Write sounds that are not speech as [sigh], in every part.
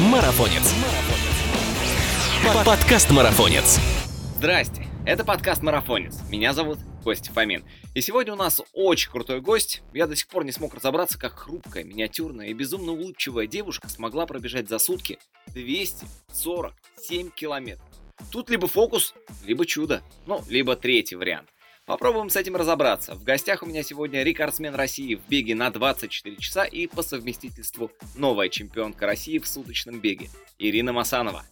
Марафонец. Подкаст Марафонец. Здрасте, это подкаст Марафонец. Меня зовут Костя Фомин. И сегодня у нас очень крутой гость. Я до сих пор не смог разобраться, как хрупкая, миниатюрная и безумно улыбчивая девушка смогла пробежать за сутки 247 километров. Тут либо фокус, либо чудо. Ну, либо третий вариант. Попробуем с этим разобраться. В гостях у меня сегодня рекордсмен России в беге на 24 часа и по совместительству новая чемпионка России в суточном беге Ирина Масанова.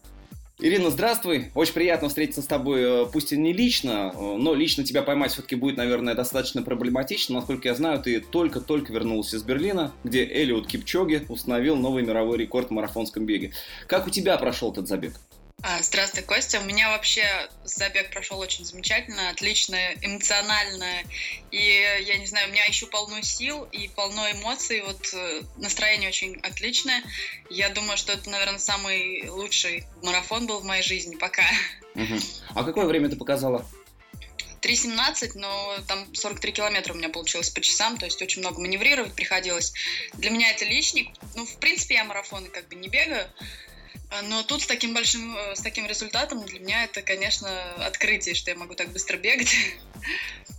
Ирина, здравствуй. Очень приятно встретиться с тобой, э, пусть и не лично, э, но лично тебя поймать все-таки будет, наверное, достаточно проблематично. Насколько я знаю, ты только-только вернулся из Берлина, где Элиот Кипчоги установил новый мировой рекорд в марафонском беге. Как у тебя прошел этот забег? А, здравствуй, Костя. У меня вообще забег прошел очень замечательно, отлично, эмоционально. И я не знаю, у меня еще полно сил и полно эмоций. Вот э, настроение очень отличное. Я думаю, что это, наверное, самый лучший марафон был в моей жизни пока. Угу. А какое время ты показала? 3.17, но там 43 километра у меня получилось по часам, то есть очень много маневрировать приходилось. Для меня это личник. Ну, в принципе, я марафоны как бы не бегаю, но тут с таким большим, э, с таким результатом для меня это, конечно, открытие, что я могу так быстро бегать.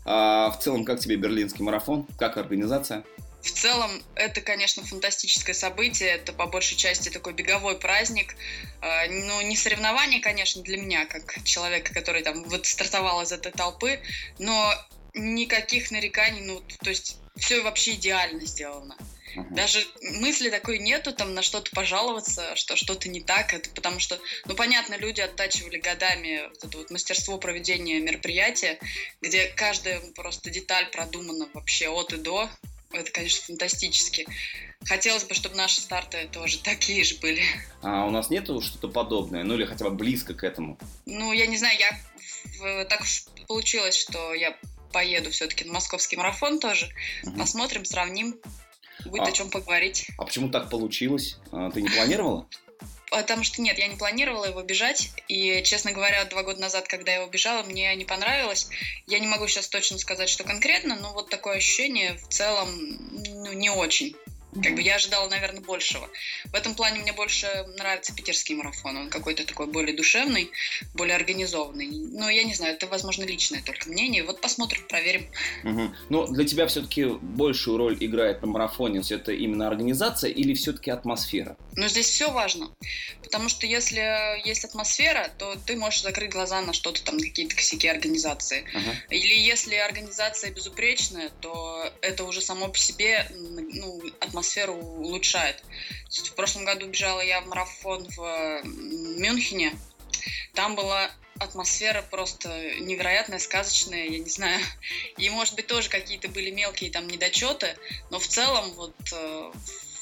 А в целом, как тебе берлинский марафон? Как организация? В целом, это, конечно, фантастическое событие. Это по большей части такой беговой праздник. А, ну, не соревнование, конечно, для меня, как человека, который там вот стартовал из этой толпы, но никаких нареканий, ну, то есть все вообще идеально сделано. Угу. Даже мысли такой нету, там на что-то пожаловаться, что что-то не так, это потому что, ну понятно, люди оттачивали годами вот это вот мастерство проведения мероприятия, где каждая просто деталь продумана вообще от и до. Это, конечно, фантастически. Хотелось бы, чтобы наши старты тоже такие же были. А у нас нету что-то подобное, ну или хотя бы близко к этому? Ну, я не знаю, я так получилось, что я поеду все-таки на московский марафон тоже. Угу. Посмотрим, сравним. Будет а, о чем поговорить. А почему так получилось? А, ты не планировала? [laughs] Потому что нет, я не планировала его бежать. И, честно говоря, два года назад, когда я его бежала, мне не понравилось. Я не могу сейчас точно сказать, что конкретно, но вот такое ощущение в целом ну, не очень. Как бы я ожидала, наверное, большего. В этом плане мне больше нравится питерский марафон. Он какой-то такой более душевный, более организованный. Но я не знаю, это, возможно, личное только мнение. Вот посмотрим, проверим. Угу. Но для тебя все-таки большую роль играет на марафоне это именно организация или все-таки атмосфера? Ну, здесь все важно. Потому что если есть атмосфера, то ты можешь закрыть глаза на что-то там, какие-то косяки организации. Угу. Или если организация безупречная, то это уже само по себе ну, атмосфера атмосферу улучшает. В прошлом году бежала я в марафон в Мюнхене. Там была атмосфера просто невероятная, сказочная, я не знаю. И, может быть, тоже какие-то были мелкие там недочеты, но в целом вот э,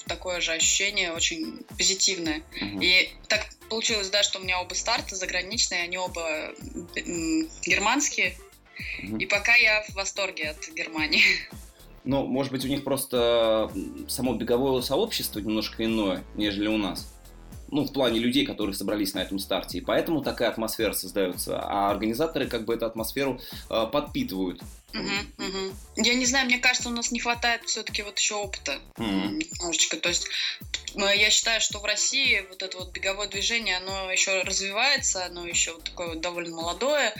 такое же ощущение очень позитивное. И так получилось, да, что у меня оба старта заграничные, они оба германские. И пока я в восторге от Германии. [laughs] Ну, может быть, у них просто само беговое сообщество немножко иное, нежели у нас. Ну, в плане людей, которые собрались на этом старте. И поэтому такая атмосфера создается. А организаторы как бы эту атмосферу э, подпитывают. Угу, угу. Я не знаю, мне кажется, у нас не хватает все-таки вот еще опыта угу. немножечко. То есть я считаю, что в России вот это вот беговое движение, оно еще развивается, оно еще вот такое вот довольно молодое.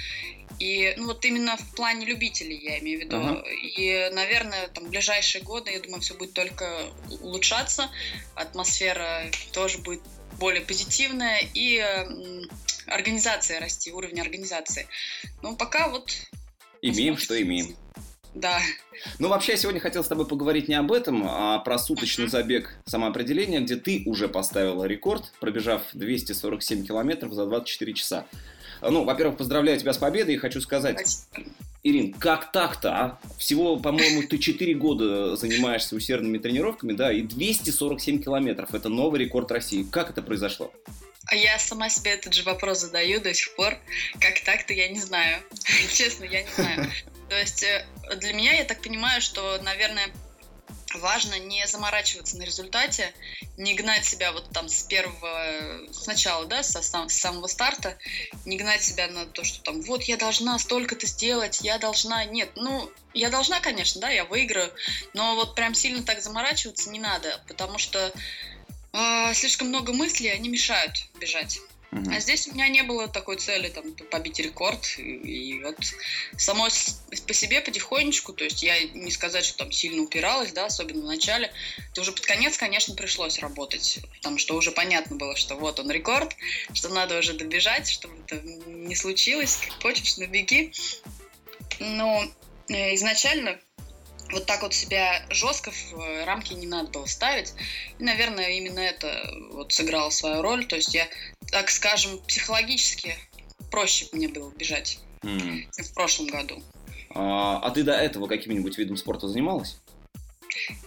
И ну вот именно в плане любителей я имею в виду. Uh-huh. И, наверное, там в ближайшие годы, я думаю, все будет только улучшаться. Атмосфера тоже будет более позитивная и организация расти, уровень организации. Но пока вот... Имеем, что имеем. Да. Ну, вообще, я сегодня хотел с тобой поговорить не об этом, а про суточный забег самоопределения, где ты уже поставила рекорд, пробежав 247 километров за 24 часа. Ну, во-первых, поздравляю тебя с победой и хочу сказать, Спасибо. Ирин, как так-то, а? Всего, по-моему, ты 4 года занимаешься усердными тренировками, да, и 247 километров. Это новый рекорд России. Как это произошло? А я сама себе этот же вопрос задаю до сих пор. Как так-то, я не знаю. [laughs] Честно, я не знаю. То есть э, для меня, я так понимаю, что, наверное, важно не заморачиваться на результате, не гнать себя вот там с первого, сначала, да, со, с самого старта, не гнать себя на то, что там, вот я должна столько-то сделать, я должна, нет, ну, я должна, конечно, да, я выиграю, но вот прям сильно так заморачиваться не надо, потому что э, слишком много мыслей, они мешают бежать. Угу. А здесь у меня не было такой цели там побить рекорд. И, и вот само по себе потихонечку, то есть я не сказать, что там сильно упиралась, да, особенно в начале. То уже под конец, конечно, пришлось работать, потому что уже понятно было, что вот он рекорд, что надо уже добежать, чтобы это не случилось. Как хочешь, набеги. Но э, изначально вот так вот себя жестко в э, рамки не надо было ставить. И, наверное, именно это вот сыграло свою роль. То есть я, так скажем, психологически проще мне было бежать, mm. в прошлом году. А, а ты до этого каким-нибудь видом спорта занималась?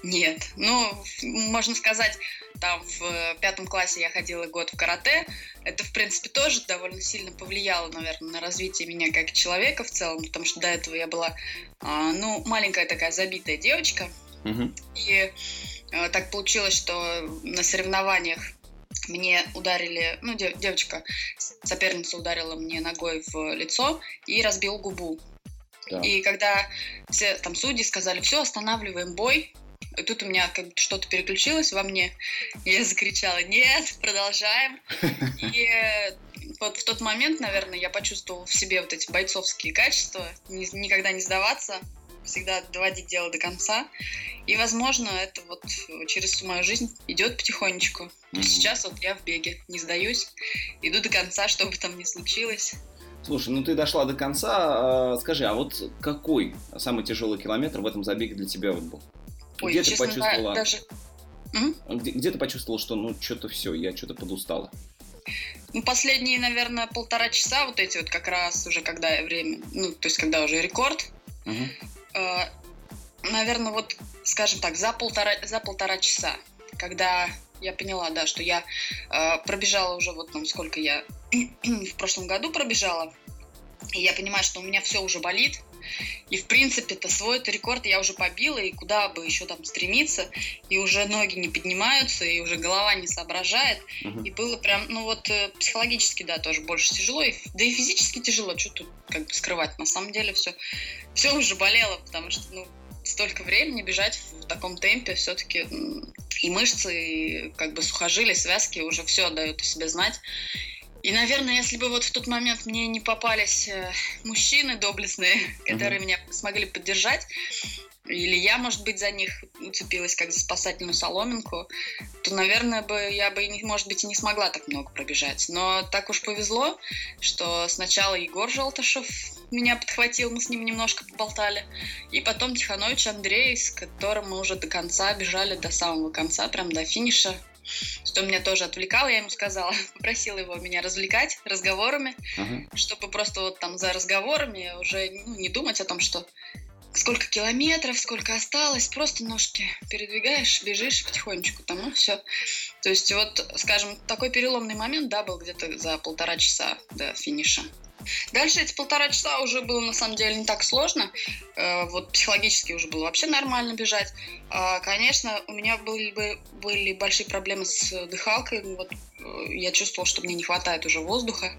Нет. Ну, можно сказать, там в э, пятом классе я ходила год в карате. Это, в принципе, тоже довольно сильно повлияло, наверное, на развитие меня как человека в целом, потому что до этого я была, а, ну, маленькая такая забитая девочка. Угу. И а, так получилось, что на соревнованиях мне ударили, ну, девочка, соперница ударила мне ногой в лицо и разбил губу. Да. И когда все там судьи сказали, все, останавливаем бой, и тут у меня как что-то переключилось во мне. И я закричала, нет, продолжаем. [laughs] И вот в тот момент, наверное, я почувствовала в себе вот эти бойцовские качества, никогда не сдаваться, всегда доводить дело до конца. И, возможно, это вот через всю мою жизнь идет потихонечку. Mm-hmm. Сейчас вот я в беге, не сдаюсь, иду до конца, что бы там ни случилось. Слушай, ну ты дошла до конца. А, скажи, а вот какой самый тяжелый километр в этом забеге для тебя вот был? Ой, где честно, ты почувствовала? Даже... Где, где ты почувствовала, что ну что-то все, я что-то подустала? Ну, последние, наверное, полтора часа, вот эти вот как раз уже когда время, ну, то есть когда уже рекорд. Угу. Э, наверное, вот, скажем так, за полтора, за полтора часа, когда я поняла, да, что я э, пробежала уже вот там сколько я [clears throat] в прошлом году пробежала, и я понимаю, что у меня все уже болит, и, в принципе, это свой -то рекорд я уже побила, и куда бы еще там стремиться, и уже ноги не поднимаются, и уже голова не соображает. Uh-huh. И было прям, ну вот, э, психологически, да, тоже больше тяжело, и, да и физически тяжело, что тут как бы скрывать. На самом деле все, все уже болело, потому что, ну, столько времени бежать в таком темпе все-таки и мышцы, и как бы сухожилия, связки уже все дают о себе знать. И, наверное, если бы вот в тот момент мне не попались э, мужчины доблестные, [laughs] которые меня смогли поддержать, или я, может быть, за них уцепилась как за спасательную соломинку, то, наверное, бы я бы, может быть, и не смогла так много пробежать. Но так уж повезло, что сначала Егор Желтышев меня подхватил, мы с ним немножко поболтали, и потом Тиханович Андрей, с которым мы уже до конца бежали, до самого конца, прям до финиша что меня тоже отвлекало, я ему сказала, [laughs] попросила его меня развлекать разговорами, uh-huh. чтобы просто вот там за разговорами уже ну, не думать о том, что сколько километров, сколько осталось, просто ножки передвигаешь, бежишь потихонечку там, ну все. То есть вот, скажем, такой переломный момент, да, был где-то за полтора часа до финиша. Дальше эти полтора часа уже было на самом деле не так сложно. Э, вот психологически уже было вообще нормально бежать. А, конечно, у меня были, бы, были большие проблемы с дыхалкой. Вот э, я чувствовала, что мне не хватает уже воздуха.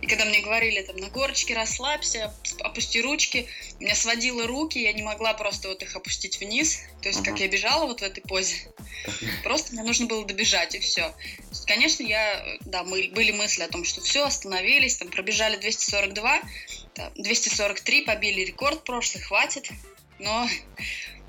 И когда мне говорили там на горочке расслабься, опусти ручки, меня сводило руки, я не могла просто вот их опустить вниз. То есть, uh-huh. как я бежала вот в этой позе, [laughs] просто мне нужно было добежать и все. Конечно, я, да, мы, были мысли о том, что все, остановились, там пробежали 242, 243, побили рекорд прошлый, хватит. Но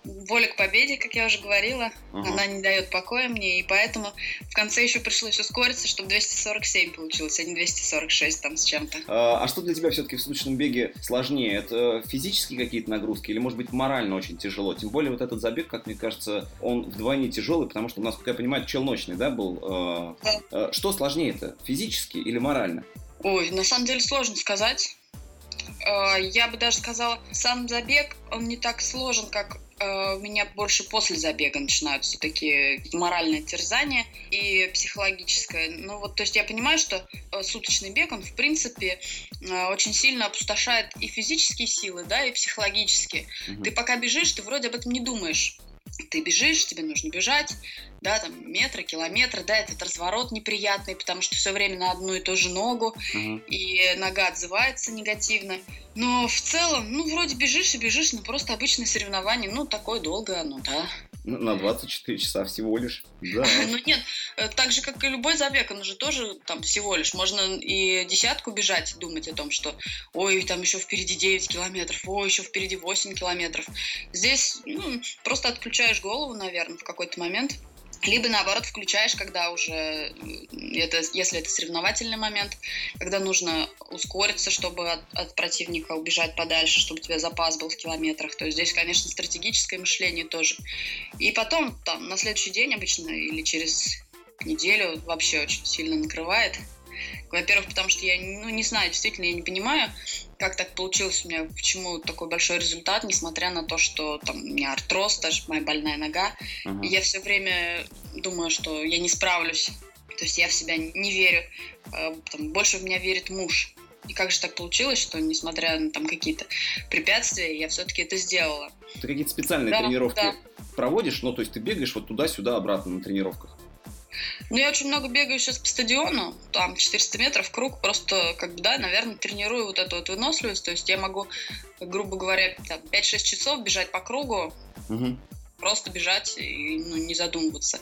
воля к победе, как я уже говорила, uh-huh. она не дает покоя мне, и поэтому в конце еще пришлось ускориться, чтобы 247 получилось, а не 246 там с чем-то. А, а что для тебя все-таки в суточном беге сложнее? Это физические какие-то нагрузки или, может быть, морально очень тяжело? Тем более вот этот забег, как мне кажется, он вдвойне тяжелый, потому что у нас, как я понимаю, челночный, да, был? А, да. А, что сложнее это, физически или морально? Ой, на самом деле сложно сказать. Я бы даже сказала, сам забег, он не так сложен, как Э, у меня больше после забега начинаются такие моральные терзания и психологическое. Ну вот, то есть я понимаю, что э, суточный бег, он в принципе э, очень сильно опустошает и физические силы, да, и психологические. Угу. Ты пока бежишь, ты вроде об этом не думаешь. Ты бежишь, тебе нужно бежать, да, там метры, километры, да, этот разворот неприятный, потому что все время на одну и ту же ногу, uh-huh. и нога отзывается негативно. Но в целом, ну, вроде бежишь и бежишь, но просто обычное соревнование, ну, такое долгое оно, да. На 24 часа всего лишь. [laughs] Да. Ну нет, э, так же, как и любой забег, он же тоже там всего лишь. Можно и десятку бежать и думать о том, что ой, там еще впереди 9 километров, ой, еще впереди 8 километров. Здесь ну, просто отключаешь голову, наверное, в какой-то момент либо наоборот включаешь, когда уже это, если это соревновательный момент, когда нужно ускориться, чтобы от, от противника убежать подальше, чтобы у тебя запас был в километрах. То есть здесь, конечно, стратегическое мышление тоже. И потом там на следующий день обычно или через неделю вообще очень сильно накрывает. Во-первых, потому что я ну, не знаю, действительно, я не понимаю, как так получилось у меня, почему такой большой результат, несмотря на то, что там у меня артроз, даже моя больная нога. Uh-huh. Я все время думаю, что я не справлюсь. То есть я в себя не верю. А, там, больше в меня верит муж. И как же так получилось, что несмотря на там какие-то препятствия, я все-таки это сделала. Ты какие-то специальные да, тренировки да. проводишь? Ну, то есть ты бегаешь вот туда-сюда обратно на тренировках? Ну, я очень много бегаю сейчас по стадиону, там 400 метров круг, просто, как бы, да, наверное, тренирую вот эту вот выносливость, то есть я могу, грубо говоря, 5-6 часов бежать по кругу, угу просто бежать и ну, не задумываться.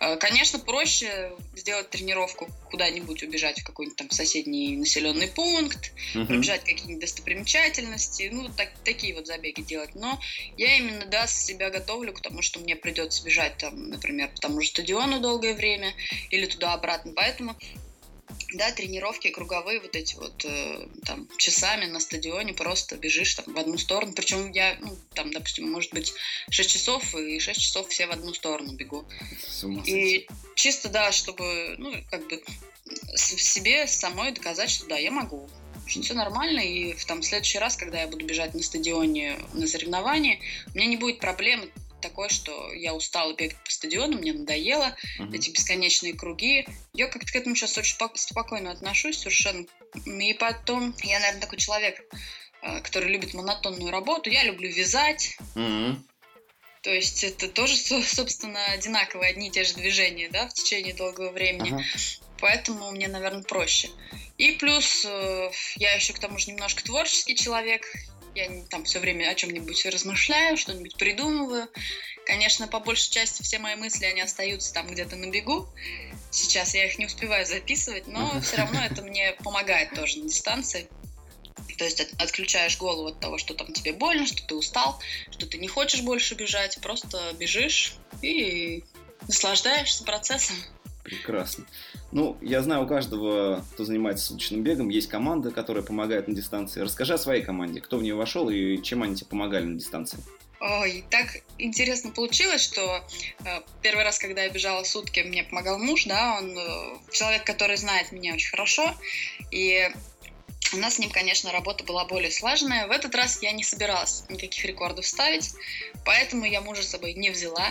Э, конечно, проще сделать тренировку куда-нибудь, убежать в какой-нибудь там соседний населенный пункт, uh-huh. пробежать какие-нибудь достопримечательности, ну, так, такие вот забеги делать. Но я именно, да, себя готовлю к тому, что мне придется бежать там, например, по тому же стадиону долгое время или туда-обратно. Поэтому да, тренировки круговые вот эти вот э, там часами на стадионе просто бежишь там в одну сторону. Причем я, ну, там, допустим, может быть 6 часов и 6 часов все в одну сторону бегу. И чисто, да, чтобы, ну, как бы себе самой доказать, что да, я могу. Очень все нормально, и в там, следующий раз, когда я буду бежать на стадионе на соревновании, у меня не будет проблем такое, что я устала бегать по стадиону, мне надоело, uh-huh. эти бесконечные круги. Я как-то к этому сейчас очень спокойно отношусь совершенно. И потом, я, наверное, такой человек, э, который любит монотонную работу. Я люблю вязать. Uh-huh. То есть это тоже, собственно, одинаковые одни и те же движения, да, в течение долгого времени. Uh-huh. Поэтому мне, наверное, проще. И плюс э, я еще к тому же немножко творческий человек. Я там все время о чем-нибудь размышляю, что-нибудь придумываю. Конечно, по большей части все мои мысли, они остаются там где-то на бегу. Сейчас я их не успеваю записывать, но все равно это мне помогает тоже на дистанции. То есть от, отключаешь голову от того, что там тебе больно, что ты устал, что ты не хочешь больше бежать, просто бежишь и наслаждаешься процессом. Прекрасно. Ну, я знаю, у каждого, кто занимается суточным бегом, есть команда, которая помогает на дистанции. Расскажи о своей команде, кто в нее вошел и чем они тебе помогали на дистанции. Ой, так интересно получилось, что э, первый раз, когда я бежала сутки, мне помогал муж, да, он э, человек, который знает меня очень хорошо, и у нас с ним, конечно, работа была более слаженная. В этот раз я не собиралась никаких рекордов ставить, поэтому я мужа с собой не взяла.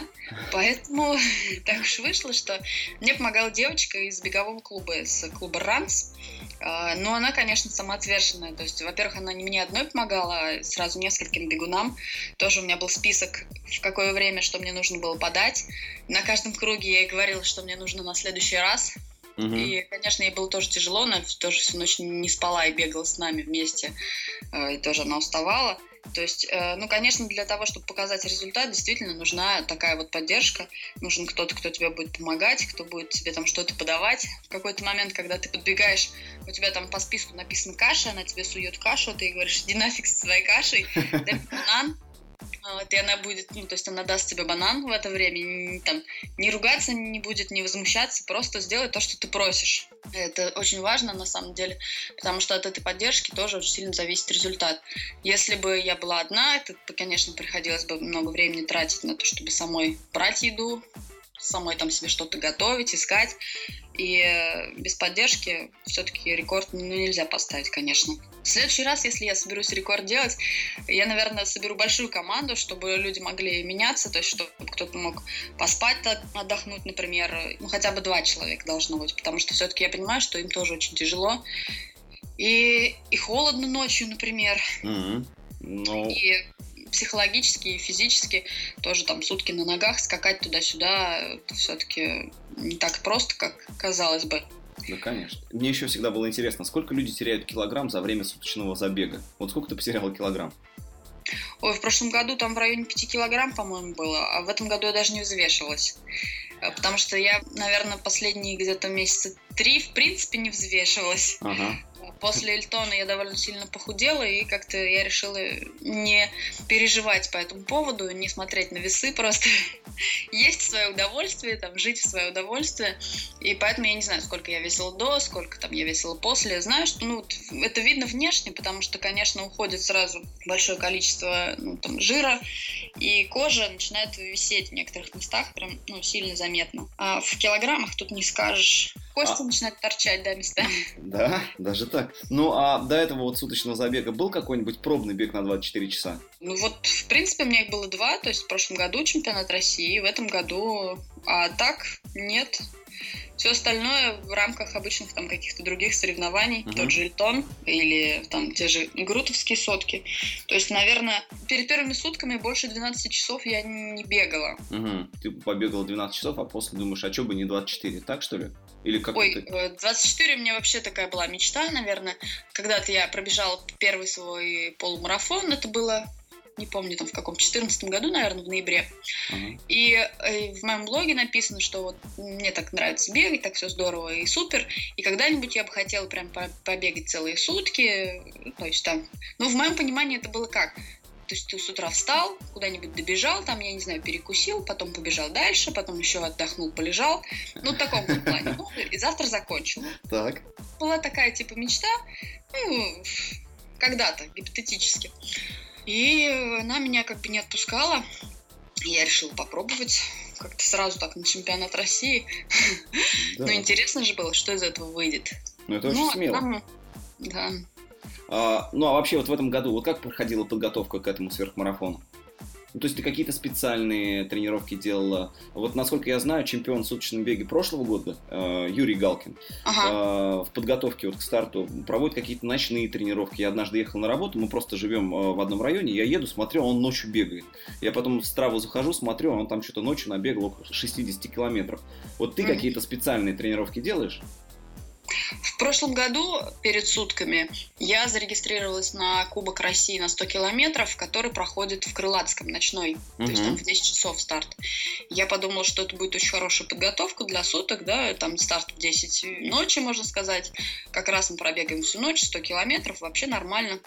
Поэтому [laughs] так уж вышло, что мне помогала девочка из бегового клуба, из клуба «Ранс». А, но она, конечно, самоотверженная. То есть, во-первых, она не мне одной помогала, а сразу нескольким бегунам. Тоже у меня был список, в какое время, что мне нужно было подать. На каждом круге я ей говорила, что мне нужно на следующий раз. Угу. И, конечно, ей было тоже тяжело, она тоже всю ночь не спала и бегала с нами вместе, э, и тоже она уставала. То есть, э, ну, конечно, для того, чтобы показать результат, действительно нужна такая вот поддержка. Нужен кто-то, кто тебе будет помогать, кто будет тебе там что-то подавать. В какой-то момент, когда ты подбегаешь, у тебя там по списку написано каша, она тебе сует кашу, ты говоришь, иди нафиг со своей кашей, [laughs] дай банан, вот, и она будет, ну, то есть она даст тебе банан в это время, не, там, не ругаться не будет, не возмущаться, просто сделать то, что ты просишь. Это очень важно на самом деле, потому что от этой поддержки тоже очень сильно зависит результат. Если бы я была одна, это, конечно, приходилось бы много времени тратить на то, чтобы самой брать еду, самой там себе что-то готовить, искать. И э, без поддержки все-таки рекорд ну, нельзя поставить, конечно. В следующий раз, если я соберусь рекорд делать, я, наверное, соберу большую команду, чтобы люди могли меняться, то есть чтобы кто-то мог поспать, отдохнуть, например. Ну, хотя бы два человека должно быть, потому что все-таки я понимаю, что им тоже очень тяжело. И, и холодно ночью, например. Mm-hmm. No. И психологически и физически тоже там сутки на ногах скакать туда-сюда, это все-таки не так просто, как казалось бы. Ну, конечно. Мне еще всегда было интересно, сколько люди теряют килограмм за время суточного забега? Вот сколько ты потеряла килограмм? Ой, в прошлом году там в районе 5 килограмм, по-моему, было, а в этом году я даже не взвешивалась. Э, потому что я, наверное, последние где-то месяца три, в принципе, не взвешивалась. Ага. После Эльтона я довольно сильно похудела, и как-то я решила не переживать по этому поводу, не смотреть на весы, просто [laughs] есть свое удовольствие, там, жить в свое удовольствие. И поэтому я не знаю, сколько я весила до, сколько там я весила после. Знаю, что ну, это видно внешне, потому что, конечно, уходит сразу большое количество ну, там, жира, и кожа начинает висеть в некоторых местах, прям ну, сильно заметно. А в килограммах тут не скажешь. Кости а... начинают торчать, да, местами. Да, даже так. Ну, а до этого вот суточного забега был какой-нибудь пробный бег на 24 часа? Ну вот, в принципе, у меня их было два, то есть в прошлом году чемпионат России, в этом году, а так нет. Все остальное в рамках обычных там каких-то других соревнований, uh-huh. тот же Эльтон или там те же Грутовские сотки. То есть, наверное, перед первыми сутками больше 12 часов я не бегала. Uh-huh. Ты побегала 12 часов, а после думаешь, а что бы не 24, так что ли? Или как Ой, 24 э, у меня вообще такая была мечта, наверное. Когда-то я пробежала первый свой полумарафон, это было не помню, там в каком, 14 году, наверное, в ноябре. Uh-huh. И э, в моем блоге написано, что вот мне так нравится бегать, так все здорово и супер, и когда-нибудь я бы хотела прям побегать целые сутки, то есть там, ну, в моем понимании это было как? То есть ты с утра встал, куда-нибудь добежал, там, я не знаю, перекусил, потом побежал дальше, потом еще отдохнул, полежал. Ну, в таком плане. Ну, и завтра закончил. Так. Была такая, типа, мечта, ну, когда-то, гипотетически. И она меня как бы не отпускала. Я решила попробовать как-то сразу так на чемпионат России. Да. Ну, интересно же было, что из этого выйдет. Ну, это очень ну, смело. Там, да. А, ну, а вообще вот в этом году, вот как проходила подготовка к этому сверхмарафону? Ну, то есть ты какие-то специальные тренировки делала. Вот, насколько я знаю, чемпион в суточном беге прошлого года, э, Юрий Галкин, ага. э, в подготовке вот к старту проводит какие-то ночные тренировки. Я однажды ехал на работу, мы просто живем э, в одном районе, я еду, смотрю, он ночью бегает. Я потом в страву захожу, смотрю, он там что-то ночью набегал около 60 километров. Вот ты mm-hmm. какие-то специальные тренировки делаешь? В прошлом году, перед сутками, я зарегистрировалась на Кубок России на 100 километров, который проходит в Крылатском, ночной, угу. то есть там в 10 часов старт. Я подумала, что это будет очень хорошая подготовка для суток, да, там старт в 10 ночи, можно сказать. Как раз мы пробегаем всю ночь, 100 километров, вообще нормально.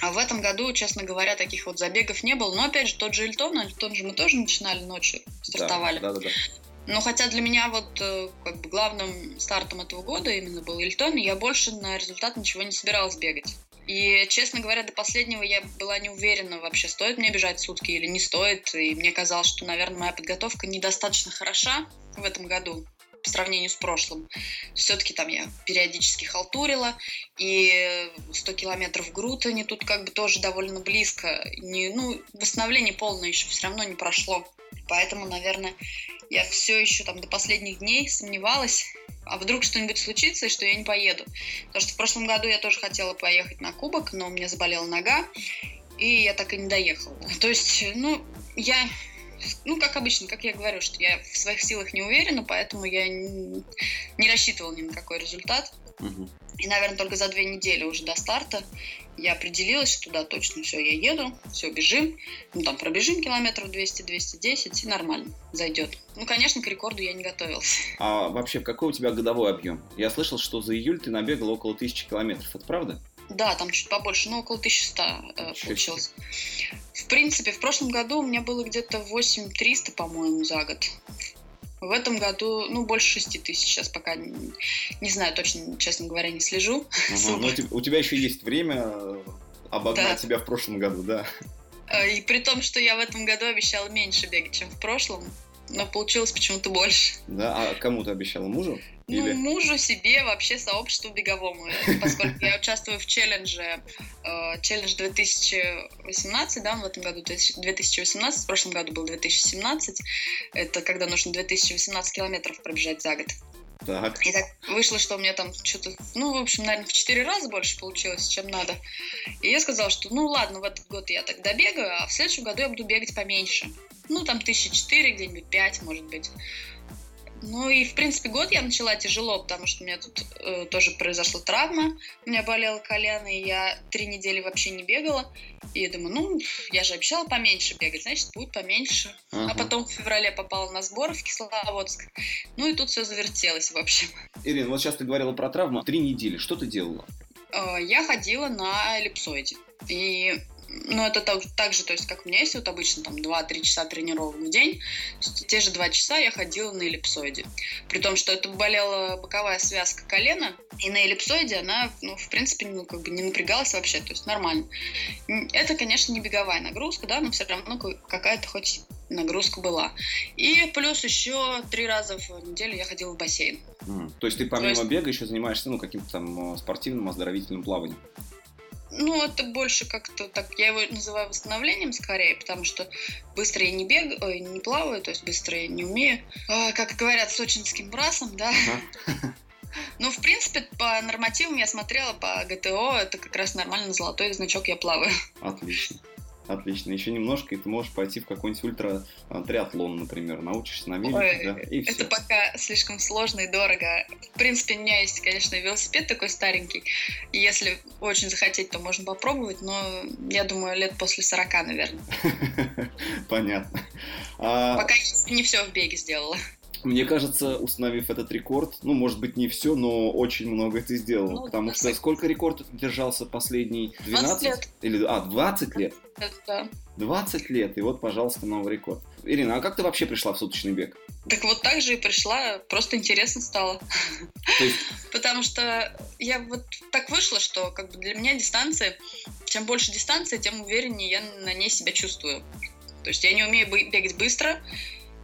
А в этом году, честно говоря, таких вот забегов не было. Но опять же, тот же Эльтон, Эльтон же мы тоже начинали ночью, стартовали. Да, да, да, да. Но хотя для меня вот э, как бы главным стартом этого года именно был Ильтон, я больше на результат ничего не собиралась бегать. И, честно говоря, до последнего я была не уверена вообще, стоит мне бежать сутки или не стоит. И мне казалось, что, наверное, моя подготовка недостаточно хороша в этом году по сравнению с прошлым. Все-таки там я периодически халтурила, и 100 километров в Грутоне тут как бы тоже довольно близко. Не, ну, восстановление полное еще все равно не прошло. Поэтому, наверное, я все еще там до последних дней сомневалась, а вдруг что-нибудь случится, и что я не поеду. Потому что в прошлом году я тоже хотела поехать на кубок, но у меня заболела нога, и я так и не доехала. То есть, ну, я ну, как обычно, как я говорю, что я в своих силах не уверена, поэтому я не, не рассчитывала ни на какой результат. Угу. И, наверное, только за две недели уже до старта я определилась, что да, точно все, я еду, все, бежим. Ну, там пробежим километров 200-210 и нормально, зайдет. Ну, конечно, к рекорду я не готовилась. [laughs] А вообще, какой у тебя годовой объем? Я слышал, что за июль ты набегал около тысячи километров, это правда? Да, там чуть побольше, но около 1100 э, получилось. В принципе, в прошлом году у меня было где-то 8300, по-моему, за год. В этом году, ну, больше 6 тысяч сейчас пока, не, не знаю точно, честно говоря, не слежу. Ага, [laughs] но у тебя еще есть время обогнать да. себя в прошлом году, да? Э, и при том, что я в этом году обещала меньше бегать, чем в прошлом, но получилось почему-то больше. Да, а кому ты обещала? Мужу? Ну, Или... мужу, себе, вообще сообществу беговому. Поскольку я участвую в челлендже, э, челлендж 2018, да, в этом году 2018, в прошлом году был 2017. Это когда нужно 2018 километров пробежать за год. Так. И так вышло, что у меня там что-то, ну, в общем, наверное, в 4 раза больше получилось, чем надо. И я сказала, что, ну, ладно, в этот год я так добегаю, а в следующем году я буду бегать поменьше. Ну, там тысячи четыре, где-нибудь пять, может быть Ну и, в принципе, год я начала тяжело, потому что у меня тут э, тоже произошла травма. У меня болело колено, и я три недели вообще не бегала. И я думаю, ну, я же обещала поменьше бегать, значит, будет поменьше. Ага. А потом в феврале попала на сбор в Кисловодск. Ну и тут все завертелось, в общем. Ирина, вот сейчас ты говорила про травму. Три недели. Что ты делала? Э, я ходила на эллипсоиде. И ну, это так, так же, то есть, как у меня есть вот обычно там 2-3 часа тренировок в день, те же 2 часа я ходила на эллипсоиде. При том, что это болела боковая связка колена, и на эллипсоиде она, ну, в принципе, ну, как бы не напрягалась вообще, то есть нормально. Это, конечно, не беговая нагрузка, да, но все равно какая-то хоть нагрузка была. И плюс еще три раза в неделю я ходила в бассейн. Mm. То есть ты помимо есть... бега еще занимаешься, ну, каким-то там э, спортивным, оздоровительным плаванием? Ну, это больше как-то так, я его называю восстановлением скорее, потому что быстро я не бегаю, не плаваю, то есть быстро я не умею. А, как говорят, сочинским брасом, да. Ну, в принципе, по нормативам я смотрела по ГТО, это как раз нормально, золотой значок я плаваю. Отлично. Отлично. Еще немножко, и ты можешь пойти в какой-нибудь ультра триатлон, например. Научишься на велике, да, и Это все. пока слишком сложно и дорого. В принципе, у меня есть, конечно, велосипед такой старенький. И если очень захотеть, то можно попробовать, но я думаю, лет после 40, наверное. [laughs] Понятно. А пока не все в беге сделала. Мне кажется, установив этот рекорд, ну, может быть, не все, но очень много ты сделал. Ну, потому что сколько рекорд держался последний? 12? 20 лет. Или, а, 20 лет? Да. 20 лет, и вот, пожалуйста, новый рекорд. Ирина, а как ты вообще пришла в суточный бег? Так вот так же и пришла, просто интересно стало. Есть... [laughs] Потому что я вот так вышло, что как бы для меня дистанция, чем больше дистанция, тем увереннее я на ней себя чувствую. То есть я не умею бегать быстро,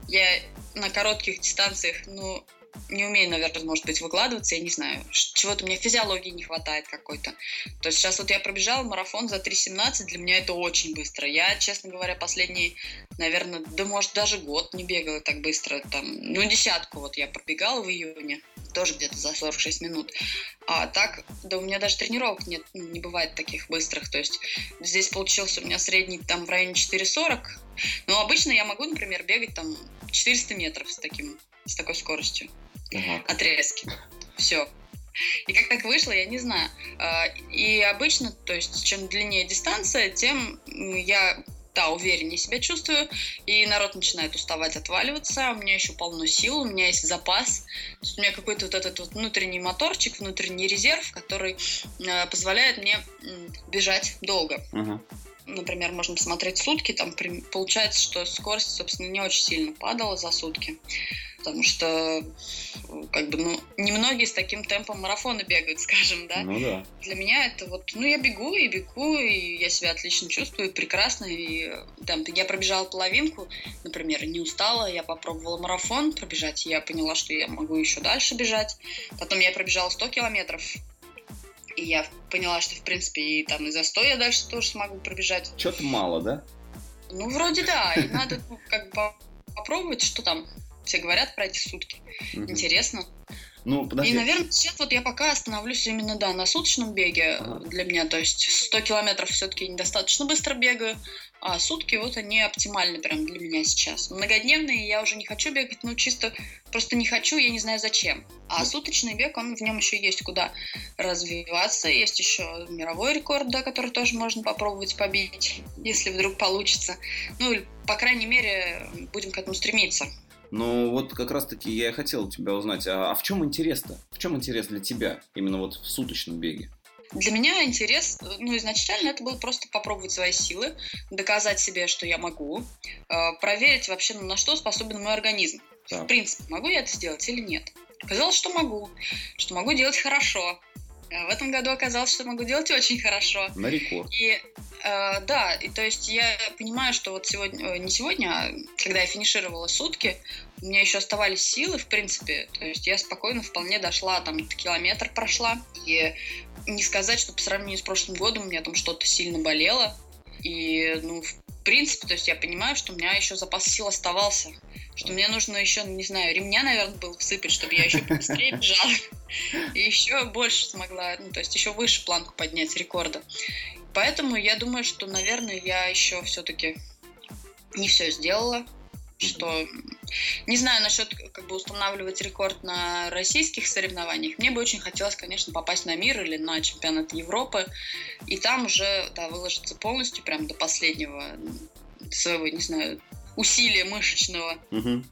я на коротких дистанциях, ну, не умею, наверное, может быть, выкладываться, я не знаю, чего-то мне физиологии не хватает какой-то. То есть сейчас вот я пробежала марафон за 3.17, для меня это очень быстро. Я, честно говоря, последний, наверное, да может даже год не бегала так быстро, там, ну, десятку вот я пробегала в июне, тоже где-то за 46 минут. А так, да у меня даже тренировок нет, ну, не бывает таких быстрых. То есть здесь получился у меня средний там в районе 4.40. Но обычно я могу, например, бегать там 400 метров с таким, с такой скоростью. Ага. Отрезки. Все. И как так вышло, я не знаю. А, и обычно, то есть, чем длиннее дистанция, тем я да, увереннее себя чувствую, и народ начинает уставать, отваливаться, у меня еще полно сил, у меня есть запас, то есть у меня какой-то вот этот вот внутренний моторчик, внутренний резерв, который э, позволяет мне э, бежать долго. Uh-huh. Например, можно посмотреть сутки, там получается, что скорость, собственно, не очень сильно падала за сутки потому что как бы, ну, немногие с таким темпом марафона бегают, [laughs] скажем, да? Ну да. Для меня это вот, ну, я бегу и бегу, и я себя отлично чувствую, прекрасно, и там, я пробежала половинку, например, не устала, я попробовала марафон пробежать, и я поняла, что я могу еще дальше бежать, потом я пробежала 100 километров, и я поняла, что, в принципе, и там и за 100 я дальше тоже смогу пробежать. Что-то мало, да? Ну, вроде да, и надо ну, как бы попробовать, что там все говорят про эти сутки. Угу. Интересно. Ну, подожди. И, наверное, сейчас вот я пока остановлюсь именно, да, на суточном беге ага. для меня. То есть 100 километров все-таки недостаточно быстро бегаю, а сутки вот они оптимальны прям для меня сейчас. Многодневные я уже не хочу бегать, ну чисто просто не хочу, я не знаю зачем. А ну. суточный бег, он в нем еще есть куда развиваться. Есть еще мировой рекорд, да, который тоже можно попробовать побить, если вдруг получится. Ну, по крайней мере, будем к этому стремиться. Но вот как раз-таки я и хотел у тебя узнать, а, а в чем интерес-то? В чем интерес для тебя именно вот в суточном беге? Для меня интерес, ну, изначально это было просто попробовать свои силы, доказать себе, что я могу, э, проверить вообще, ну, на что способен мой организм. Так. В принципе, могу я это сделать или нет. Оказалось, что могу, что могу делать хорошо. Э, в этом году оказалось, что могу делать очень хорошо. На рекорд. И Э, да, и то есть я понимаю, что вот сегодня, э, не сегодня, а когда я финишировала сутки, у меня еще оставались силы, в принципе. То есть я спокойно вполне дошла, там, километр прошла. И не сказать, что по сравнению с прошлым годом у меня там что-то сильно болело. И, ну, в принципе, то есть я понимаю, что у меня еще запас сил оставался. Что мне нужно еще, не знаю, ремня, наверное, было всыпать, чтобы я еще быстрее бежала. И еще больше смогла, ну, то есть еще выше планку поднять рекорда. Поэтому я думаю, что, наверное, я еще все-таки не все сделала, что Не знаю насчет как бы устанавливать рекорд на российских соревнованиях. Мне бы очень хотелось, конечно, попасть на мир или на чемпионат Европы. И там уже да, выложиться полностью, прям до последнего своего, не знаю, усилия мышечного. Угу.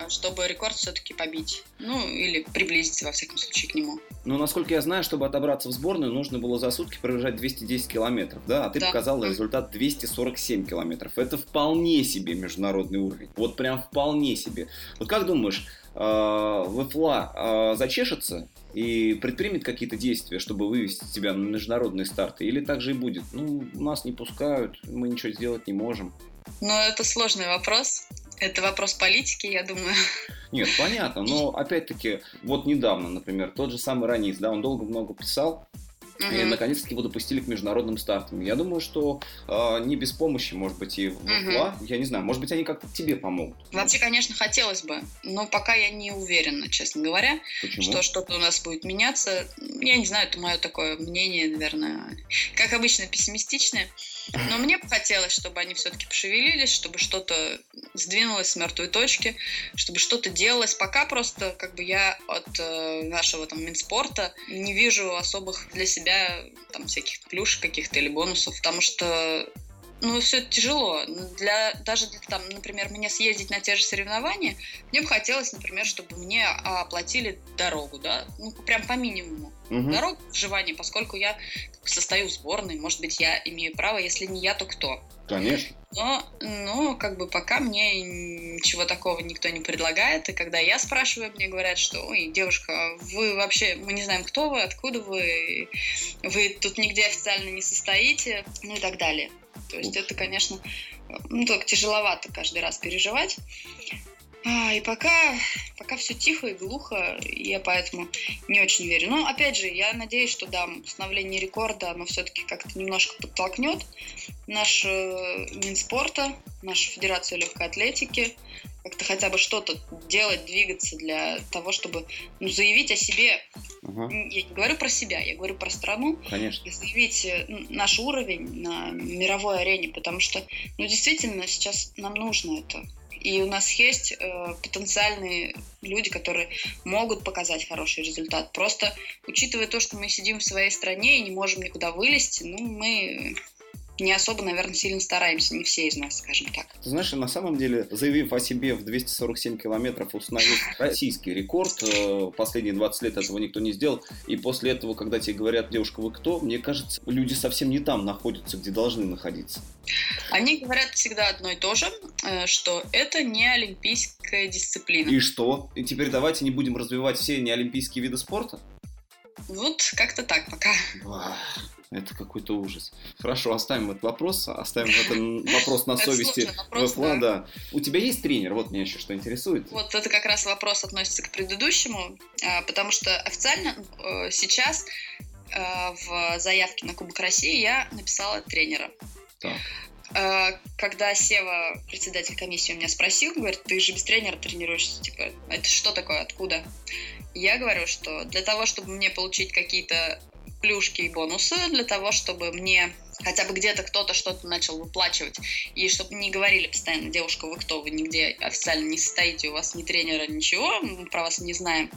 Э, чтобы рекорд все-таки побить. Ну, или приблизиться, во всяком случае, к нему. Ну, насколько я знаю, чтобы отобраться в сборную, нужно было за сутки пробежать 210 километров, да? А ты да. показал результат 247 километров. Это вполне себе международный уровень. Вот прям вполне себе. Вот как думаешь, э, ВФЛА э, зачешется и предпримет какие-то действия, чтобы вывести тебя на международные старты? Или так же и будет? Ну, нас не пускают, мы ничего сделать не можем. Ну, это сложный вопрос. Это вопрос политики, я думаю. Нет, понятно, но опять-таки, вот недавно, например, тот же самый Ранис, да, он долго много писал, Угу. И наконец-таки его допустили к международным стартам. Я думаю, что э, не без помощи, может быть, и ВФЛА, угу. я не знаю, может быть, они как-то тебе помогут. Вообще, конечно, хотелось бы, но пока я не уверена, честно говоря, Почему? что что-то у нас будет меняться. Я не знаю, это мое такое мнение, наверное, как обычно, пессимистичное. Но мне бы хотелось, чтобы они все-таки пошевелились, чтобы что-то сдвинулось с мертвой точки, чтобы что-то делалось. Пока просто как бы я от э, нашего там Минспорта не вижу особых для себя там всяких плюшек каких-то или бонусов, потому что ну, все тяжело. Для, даже для, там, например, мне съездить на те же соревнования, мне бы хотелось, например, чтобы мне оплатили дорогу, да, ну, прям по минимуму. Угу. Дорогу выживания, поскольку я состою в сборной, может быть, я имею право, если не я, то кто? Конечно. Но, но как бы пока мне ничего такого никто не предлагает, и когда я спрашиваю, мне говорят, что, ой, девушка, вы вообще, мы не знаем, кто вы, откуда вы, вы тут нигде официально не состоите, ну и так далее. То есть это, конечно, ну, так тяжеловато каждый раз переживать. А, и пока, пока все тихо и глухо, я поэтому не очень верю. Но, опять же, я надеюсь, что, да, установление рекорда, оно все-таки как-то немножко подтолкнет наш э, Минспорта, нашу Федерацию легкой атлетики, как-то хотя бы что-то делать, двигаться для того, чтобы ну, заявить о себе. Угу. Я не говорю про себя, я говорю про страну. Конечно. Заявить э, наш уровень на мировой арене, потому что, ну, действительно, сейчас нам нужно это. И у нас есть э, потенциальные люди, которые могут показать хороший результат. Просто учитывая то, что мы сидим в своей стране и не можем никуда вылезти, ну, мы не особо, наверное, сильно стараемся, не все из нас, скажем так. Ты знаешь, на самом деле, заявив о себе в 247 километров, установив российский рекорд, э, последние 20 лет этого никто не сделал, и после этого, когда тебе говорят, девушка, вы кто, мне кажется, люди совсем не там находятся, где должны находиться. Они говорят всегда одно и то же, э, что это не олимпийская дисциплина. И что? И теперь давайте не будем развивать все неолимпийские виды спорта? Вот как-то так пока. Это какой-то ужас. Хорошо, оставим этот вопрос, оставим этот [laughs] вопрос на совести ВФЛА, да. У тебя есть тренер? Вот меня еще что интересует. Вот это как раз вопрос относится к предыдущему, а, потому что официально э, сейчас э, в заявке на Кубок России я написала тренера. Так. Э, когда Сева, председатель комиссии, у меня спросил, говорит, ты же без тренера тренируешься, типа, это что такое, откуда? Я говорю, что для того, чтобы мне получить какие-то плюшки и бонусы для того, чтобы мне хотя бы где-то кто-то что-то начал выплачивать, и чтобы не говорили постоянно, девушка, вы кто, вы нигде официально не состоите, у вас ни тренера, ничего, мы про вас не знаем.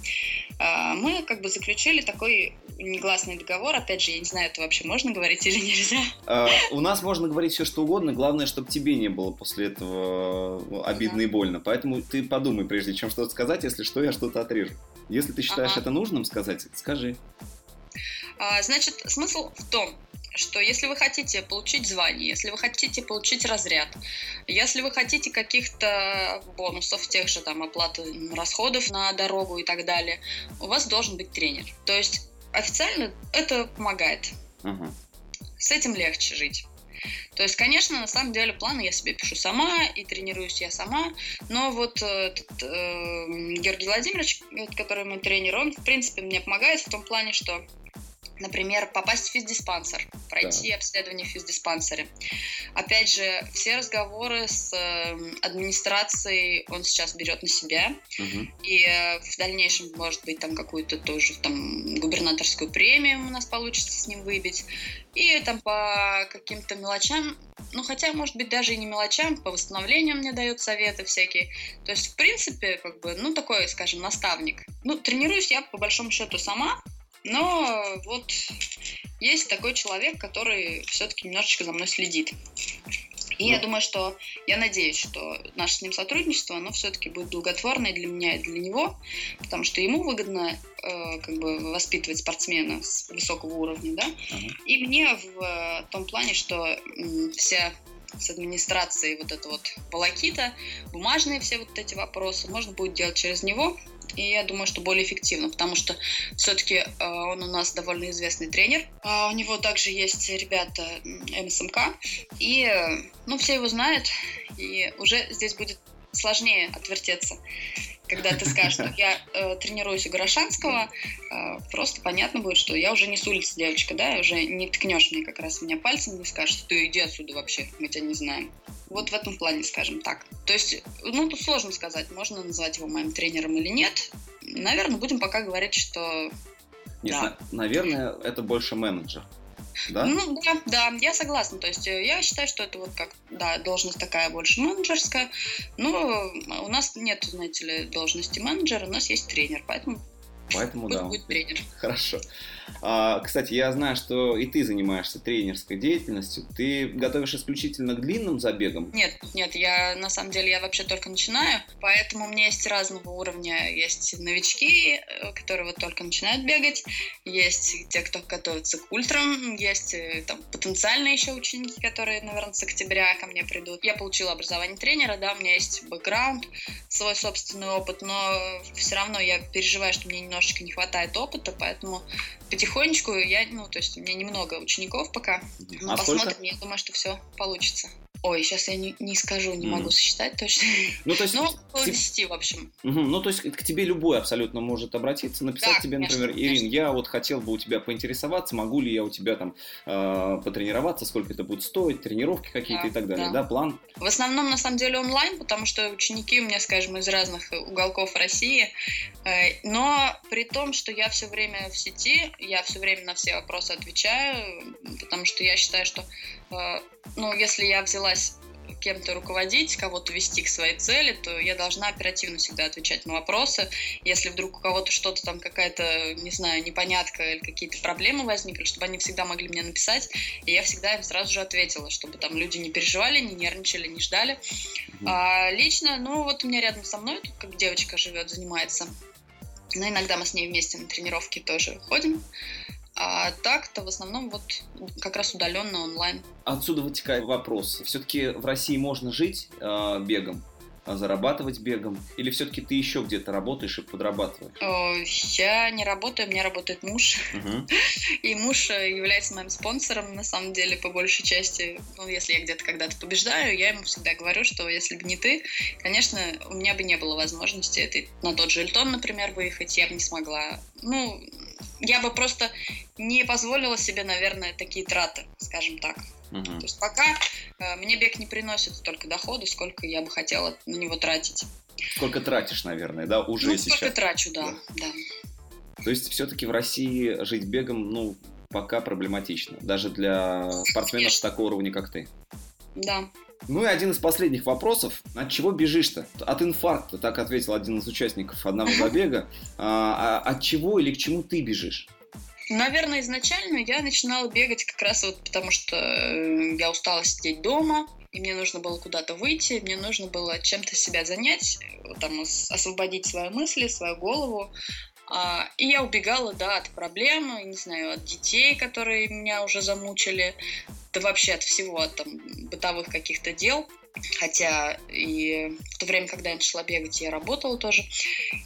А, мы как бы заключили такой негласный договор, опять же, я не знаю, это вообще можно говорить или нельзя. А, у нас можно говорить все, что угодно, главное, чтобы тебе не было после этого э, обидно и больно, поэтому ты подумай, прежде чем что-то сказать, если что, я что-то отрежу. Если ты считаешь ага. это нужным сказать, скажи. А, значит, смысл в том, что если вы хотите получить звание, если вы хотите получить разряд, если вы хотите каких-то бонусов, тех же там оплаты расходов на дорогу и так далее, у вас должен быть тренер. То есть официально это помогает. Uh-huh. С этим легче жить. То есть, конечно, на самом деле планы я себе пишу сама и тренируюсь я сама, но вот э, этот, э, Георгий Владимирович, который мой тренер, он, в принципе, мне помогает в том плане, что Например, попасть в физдиспансер, пройти да. обследование в физдиспансере. Опять же, все разговоры с эм, администрацией он сейчас берет на себя. Угу. И э, в дальнейшем, может быть, там какую-то тоже там губернаторскую премию у нас получится с ним выбить. И там по каким-то мелочам, ну хотя, может быть, даже и не мелочам, по восстановлению мне дает советы всякие. То есть, в принципе, как бы, ну такой, скажем, наставник. Ну, тренируюсь я по большому счету сама, но вот есть такой человек, который все-таки немножечко за мной следит. И я думаю, что я надеюсь, что наше с ним сотрудничество, оно все-таки будет благотворное для меня и для него, потому что ему выгодно э, как бы воспитывать спортсмена с высокого уровня, да, uh-huh. и мне в э, том плане, что э, вся с администрацией вот это вот волокита, бумажные все вот эти вопросы можно будет делать через него, и я думаю, что более эффективно, потому что все-таки э, он у нас довольно известный тренер. А у него также есть ребята МСМК, и ну, все его знают, и уже здесь будет сложнее отвертеться когда ты скажешь, что я э, тренируюсь у Горошанского, э, просто понятно будет, что я уже не с улицы девочка, да, уже не ткнешь мне как раз меня пальцем, не скажешь, что ты иди отсюда вообще, мы тебя не знаем. Вот в этом плане, скажем так. То есть, ну, тут сложно сказать, можно назвать его моим тренером или нет. Наверное, будем пока говорить, что... Нет, да. на, наверное, это больше менеджер. Да? Ну да, да, я согласна. То есть э, я считаю, что это вот как, да, должность такая больше менеджерская. Но у нас нет, знаете ли, должности менеджера, у нас есть тренер, поэтому Поэтому да. будет тренер. Хорошо. А, кстати, я знаю, что и ты занимаешься тренерской деятельностью. Ты готовишь исключительно к длинным забегам? Нет, нет, я на самом деле я вообще только начинаю, поэтому у меня есть разного уровня. Есть новички, э, которые вот только начинают бегать, есть те, кто готовится к ультрам, есть э, там потенциальные еще ученики, которые, наверное, с октября ко мне придут. Я получила образование тренера, да, у меня есть бэкграунд, свой собственный опыт, но все равно я переживаю, что мне немножечко не хватает опыта, поэтому потихонечку я, ну, то есть у меня немного учеников пока, но а посмотрим, сколько? я думаю, что все получится. Ой, сейчас я не, не скажу, не mm. могу сосчитать точно. Ну, то есть... Ну, около 10, в общем. Угу. Ну, то есть к тебе любой абсолютно может обратиться, написать да, тебе, конечно, например, Ирин, конечно. я вот хотел бы у тебя поинтересоваться, могу ли я у тебя там э, потренироваться, сколько это будет стоить, тренировки какие-то да, и так далее, да. да, план? В основном, на самом деле, онлайн, потому что ученики у меня, скажем, из разных уголков России, э, но при том, что я все время в сети, я все время на все вопросы отвечаю, потому что я считаю, что э, ну, если я взялась кем-то руководить, кого-то вести к своей цели, то я должна оперативно всегда отвечать на вопросы. Если вдруг у кого-то что-то там какая-то, не знаю, непонятка или какие-то проблемы возникли, чтобы они всегда могли мне написать, и я всегда им сразу же ответила, чтобы там люди не переживали, не нервничали, не ждали. А, лично, ну вот у меня рядом со мной, тут как девочка живет, занимается. Но иногда мы с ней вместе на тренировки тоже ходим. А так-то в основном вот как раз удаленно онлайн. Отсюда вытекает вопрос. Все-таки в России можно жить э, бегом? А зарабатывать бегом? Или все-таки ты еще где-то работаешь и подрабатываешь? Я не работаю, у меня работает муж. Угу. [laughs] И муж э, является моим спонсором, на самом деле, по большей части. Ну, если я где-то когда-то побеждаю, я ему всегда говорю, что если бы не ты, конечно, у меня бы не было возможности это, на тот же Эльтон, например, выехать, я бы не смогла. Ну, я бы просто не позволила себе, наверное, такие траты, скажем так. Угу. То есть пока э, мне бег не приносит столько дохода, сколько я бы хотела на него тратить. Сколько тратишь, наверное, да, уже ну, сейчас? Сколько трачу, да, да. То есть все-таки в России жить бегом, ну, пока проблематично, даже для спортсменов Конечно. такого уровня, как ты. Да. Ну и один из последних вопросов. От чего бежишь-то? От инфаркта, так ответил один из участников одного [laughs] забега. А, а от чего или к чему ты бежишь? Наверное, изначально я начинала бегать как раз вот потому, что э, я устала сидеть дома, и мне нужно было куда-то выйти, мне нужно было чем-то себя занять, там, освободить свои мысли, свою голову. А, и я убегала, да, от проблем, не знаю, от детей, которые меня уже замучили, да вообще от всего, от там, бытовых каких-то дел. Хотя и в то время, когда я начала бегать, я работала тоже.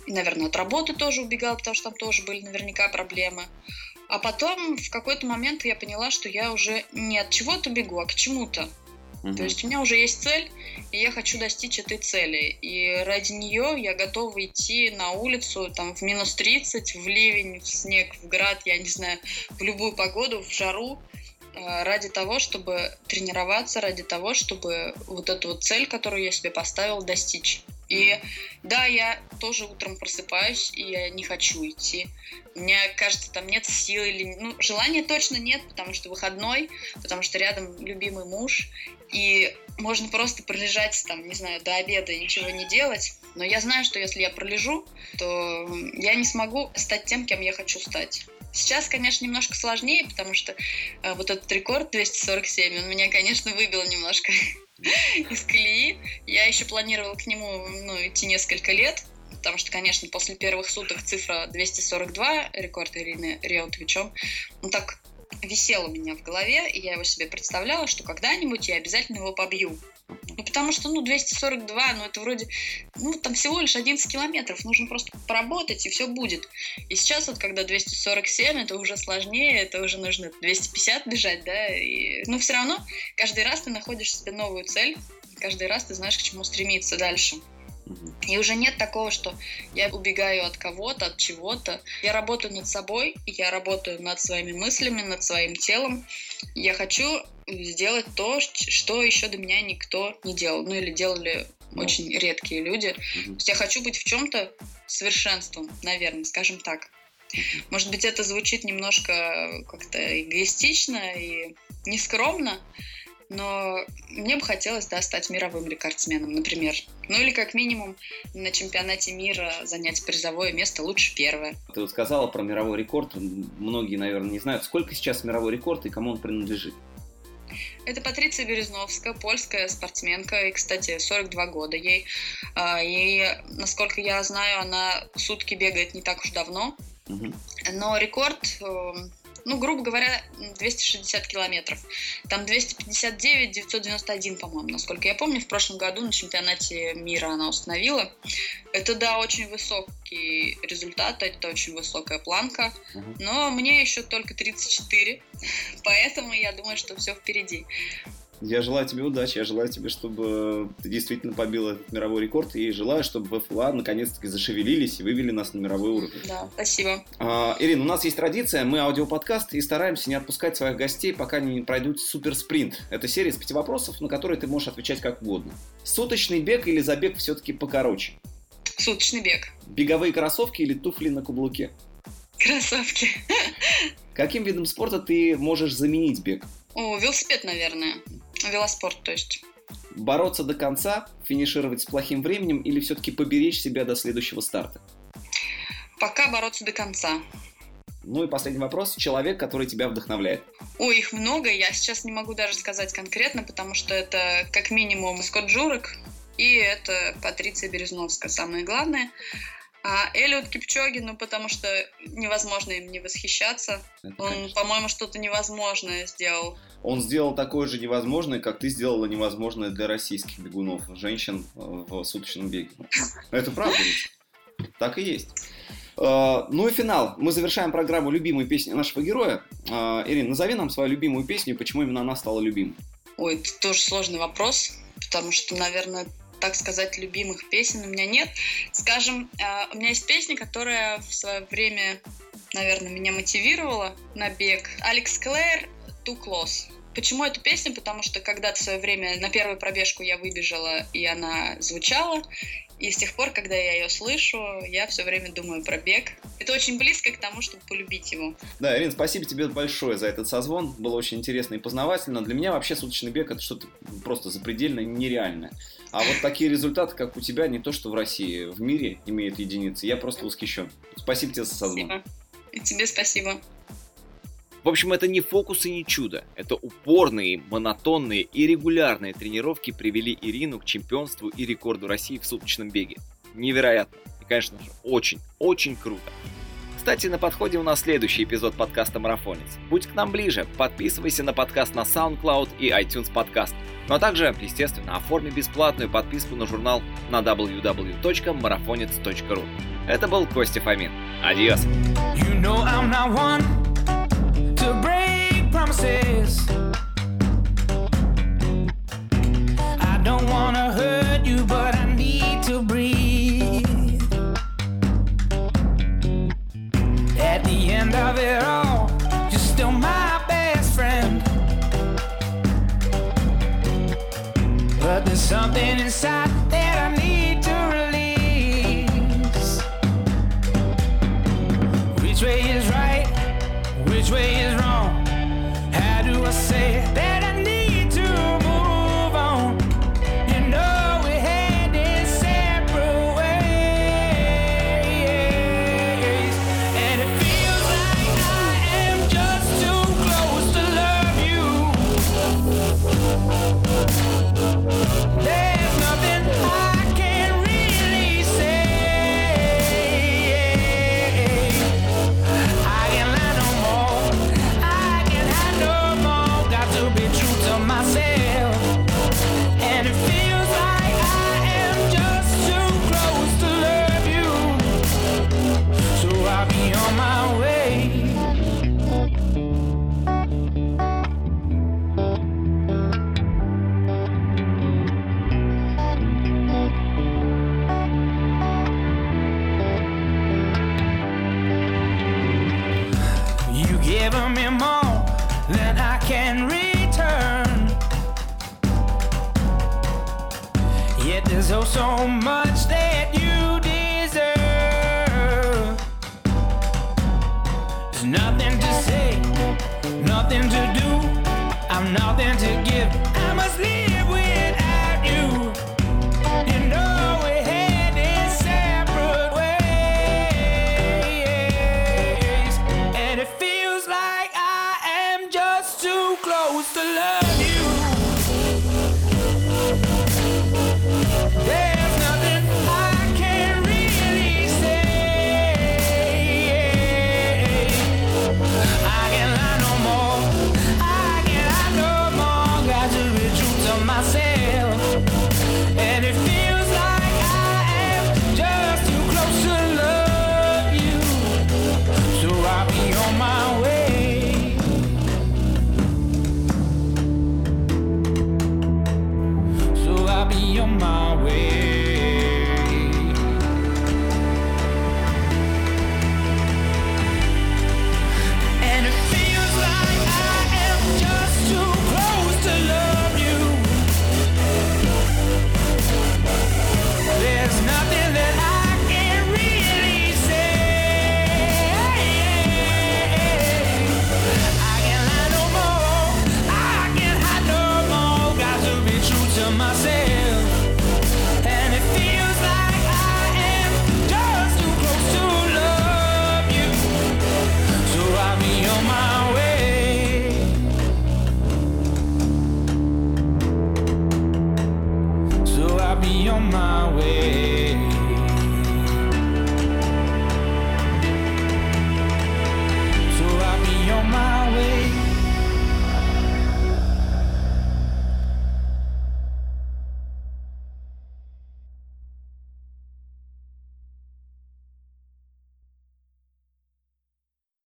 И, наверное, от работы тоже убегала, потому что там тоже были наверняка проблемы. А потом в какой-то момент я поняла, что я уже не от чего-то бегу, а к чему-то. Угу. То есть у меня уже есть цель, и я хочу достичь этой цели. И ради нее я готова идти на улицу там в минус 30, в ливень, в снег, в град, я не знаю, в любую погоду, в жару, ради того, чтобы тренироваться, ради того, чтобы вот эту вот цель, которую я себе поставил, достичь. И да, я тоже утром просыпаюсь, и я не хочу идти. Мне кажется, там нет сил или... Ну, желания точно нет, потому что выходной, потому что рядом любимый муж, и можно просто пролежать там, не знаю, до обеда и ничего не делать. Но я знаю, что если я пролежу, то я не смогу стать тем, кем я хочу стать. Сейчас, конечно, немножко сложнее, потому что э, вот этот рекорд 247, он меня, конечно, выбил немножко [laughs] из колеи. Я еще планировала к нему ну, идти несколько лет, потому что, конечно, после первых суток цифра 242, рекорд Ирины Реутовичем, ну так висел у меня в голове, и я его себе представляла, что когда-нибудь я обязательно его побью. Ну, потому что, ну, 242, ну, это вроде, ну, там всего лишь 11 километров, нужно просто поработать, и все будет. И сейчас вот, когда 247, это уже сложнее, это уже нужно 250 бежать, да, и, ну, все равно каждый раз ты находишь себе новую цель, каждый раз ты знаешь, к чему стремиться дальше. И уже нет такого, что я убегаю от кого-то, от чего-то. Я работаю над собой, я работаю над своими мыслями, над своим телом. Я хочу сделать то, что еще до меня никто не делал. Ну или делали ну. очень редкие люди. То есть я хочу быть в чем-то совершенством, наверное, скажем так. Может быть, это звучит немножко как-то эгоистично и нескромно, но мне бы хотелось, да, стать мировым рекордсменом, например. Ну или как минимум на чемпионате мира занять призовое место, лучше первое. Ты вот сказала про мировой рекорд, многие, наверное, не знают, сколько сейчас мировой рекорд и кому он принадлежит. Это Патриция Березновская, польская спортсменка, и, кстати, 42 года ей. А, и, насколько я знаю, она сутки бегает не так уж давно. Но рекорд эм, ну, грубо говоря, 260 километров. Там 259, 991, по-моему, насколько я помню, в прошлом году на чемпионате мира она установила. Это, да, очень высокий результат, это очень высокая планка, но мне еще только 34, [laughs] поэтому я думаю, что все впереди. Я желаю тебе удачи, я желаю тебе, чтобы ты действительно побил этот мировой рекорд, и желаю, чтобы ФЛА наконец-таки зашевелились и вывели нас на мировой уровень. Да, спасибо. А, Ирина, у нас есть традиция, мы аудиоподкаст и стараемся не отпускать своих гостей, пока не пройдут суперспринт. Это серия из пяти вопросов, на которые ты можешь отвечать как угодно. Суточный бег или забег все-таки покороче? Суточный бег. Беговые кроссовки или туфли на каблуке? Кроссовки. Каким видом спорта ты можешь заменить бег? О, велосипед, наверное. Велоспорт, то есть. Бороться до конца, финишировать с плохим временем или все-таки поберечь себя до следующего старта? Пока бороться до конца. Ну и последний вопрос. Человек, который тебя вдохновляет. Ой, их много. Я сейчас не могу даже сказать конкретно, потому что это как минимум Скотт Джурек и это Патриция Березновская, самое главное. А Эллиот Кипчоги, ну, потому что невозможно им не восхищаться. Это, Он, конечно. по-моему, что-то невозможное сделал. Он сделал такое же невозможное, как ты сделала невозможное для российских бегунов, женщин э, в суточном беге. Это правда ведь? Так и есть. Э, ну и финал. Мы завершаем программу «Любимые песни нашего героя». Э, Ирина, назови нам свою любимую песню и почему именно она стала любимой. Ой, это тоже сложный вопрос, потому что, наверное, так сказать, любимых песен у меня нет. Скажем, э, у меня есть песня, которая в свое время, наверное, меня мотивировала на бег. Алекс Клэр «Too Close». Почему эту песню? Потому что когда-то в свое время на первую пробежку я выбежала, и она звучала. И с тех пор, когда я ее слышу, я все время думаю про бег. Это очень близко к тому, чтобы полюбить его. Да, Ирина, спасибо тебе большое за этот созвон. Было очень интересно и познавательно. Для меня вообще суточный бег это что-то просто запредельно нереальное. А вот такие результаты, как у тебя, не то что в России, в мире имеют единицы. Я просто восхищен. Спасибо тебе за созвон. Спасибо. И тебе спасибо. В общем, это не фокус и не чудо. Это упорные, монотонные и регулярные тренировки привели Ирину к чемпионству и рекорду России в суточном беге. Невероятно. И, конечно же, очень, очень круто. Кстати, на подходе у нас следующий эпизод подкаста «Марафонец». Будь к нам ближе, подписывайся на подкаст на SoundCloud и iTunes Podcast. Ну а также, естественно, оформи бесплатную подписку на журнал на www.marafonец.ru. Это был Костя Фомин. Адьос! You know to break promises. the something inside on my face